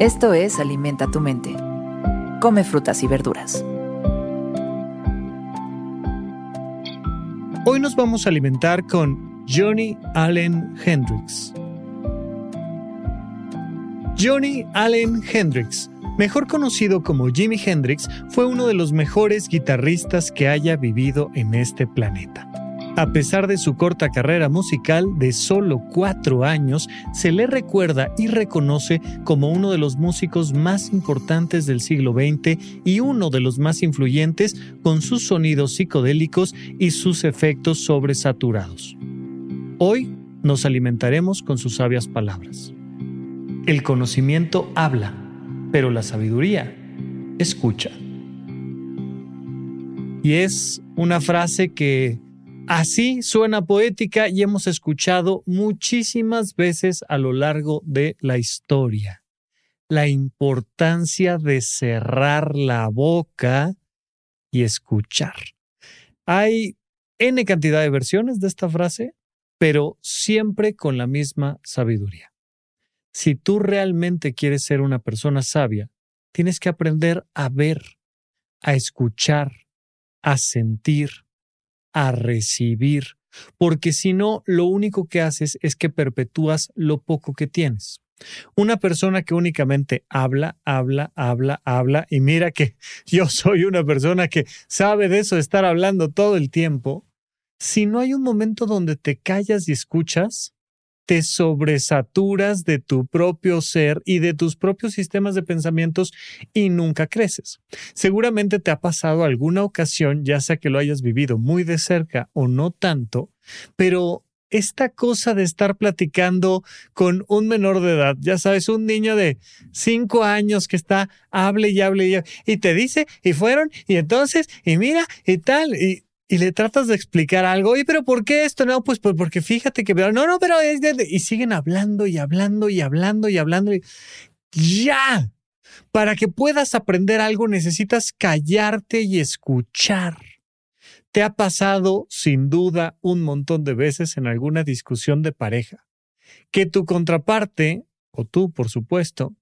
Esto es Alimenta tu mente. Come frutas y verduras. Hoy nos vamos a alimentar con Johnny Allen Hendrix. Johnny Allen Hendrix, mejor conocido como Jimi Hendrix, fue uno de los mejores guitarristas que haya vivido en este planeta. A pesar de su corta carrera musical de solo cuatro años, se le recuerda y reconoce como uno de los músicos más importantes del siglo XX y uno de los más influyentes con sus sonidos psicodélicos y sus efectos sobresaturados. Hoy nos alimentaremos con sus sabias palabras. El conocimiento habla, pero la sabiduría escucha. Y es una frase que Así suena poética y hemos escuchado muchísimas veces a lo largo de la historia. La importancia de cerrar la boca y escuchar. Hay N cantidad de versiones de esta frase, pero siempre con la misma sabiduría. Si tú realmente quieres ser una persona sabia, tienes que aprender a ver, a escuchar, a sentir, a recibir, porque si no, lo único que haces es que perpetúas lo poco que tienes. Una persona que únicamente habla, habla, habla, habla, y mira que yo soy una persona que sabe de eso estar hablando todo el tiempo, si no hay un momento donde te callas y escuchas, te sobresaturas de tu propio ser y de tus propios sistemas de pensamientos y nunca creces. Seguramente te ha pasado alguna ocasión, ya sea que lo hayas vivido muy de cerca o no tanto, pero esta cosa de estar platicando con un menor de edad, ya sabes, un niño de cinco años que está, hable y hable y, hable, y te dice, y fueron, y entonces, y mira, y tal, y y le tratas de explicar algo, oye, pero ¿por qué esto? No, pues, porque fíjate que, no, no, pero es y siguen hablando y hablando y hablando y hablando. Y, ya, para que puedas aprender algo necesitas callarte y escuchar. Te ha pasado, sin duda, un montón de veces en alguna discusión de pareja, que tu contraparte, o tú, por supuesto,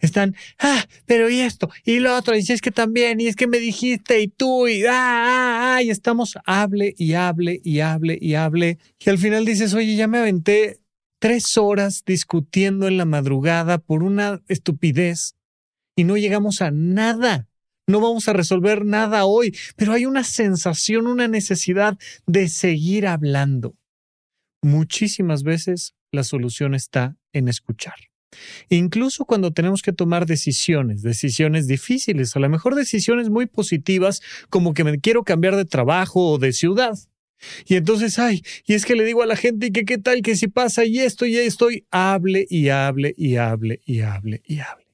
están, ah, pero y esto, y lo otro, y si es que también, y es que me dijiste, y tú, y ah, ah, ah, y estamos, hable y hable y hable y hable, y al final dices, oye, ya me aventé tres horas discutiendo en la madrugada por una estupidez y no llegamos a nada. No vamos a resolver nada hoy, pero hay una sensación, una necesidad de seguir hablando. Muchísimas veces la solución está en escuchar. Incluso cuando tenemos que tomar decisiones, decisiones difíciles, a lo mejor decisiones muy positivas, como que me quiero cambiar de trabajo o de ciudad. Y entonces, ay, y es que le digo a la gente que qué tal que si pasa y esto y esto, y hable y hable y hable y hable y hable.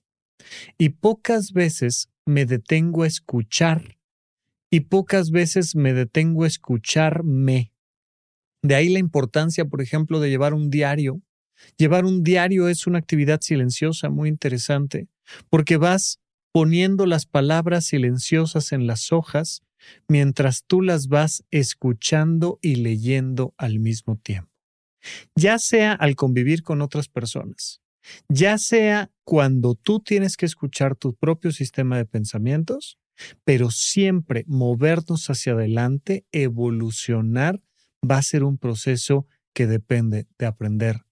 Y pocas veces me detengo a escuchar y pocas veces me detengo a escucharme. De ahí la importancia, por ejemplo, de llevar un diario Llevar un diario es una actividad silenciosa muy interesante, porque vas poniendo las palabras silenciosas en las hojas mientras tú las vas escuchando y leyendo al mismo tiempo. Ya sea al convivir con otras personas, ya sea cuando tú tienes que escuchar tu propio sistema de pensamientos, pero siempre movernos hacia adelante, evolucionar, va a ser un proceso que depende de aprender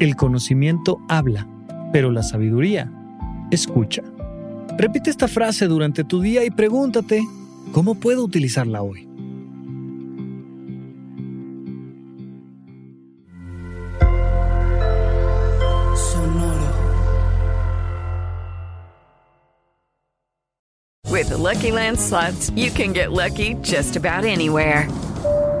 El conocimiento habla, pero la sabiduría escucha. Repite esta frase durante tu día y pregúntate, ¿cómo puedo utilizarla hoy? Sonoro. With the Lucky Land slots, you can get lucky just about anywhere.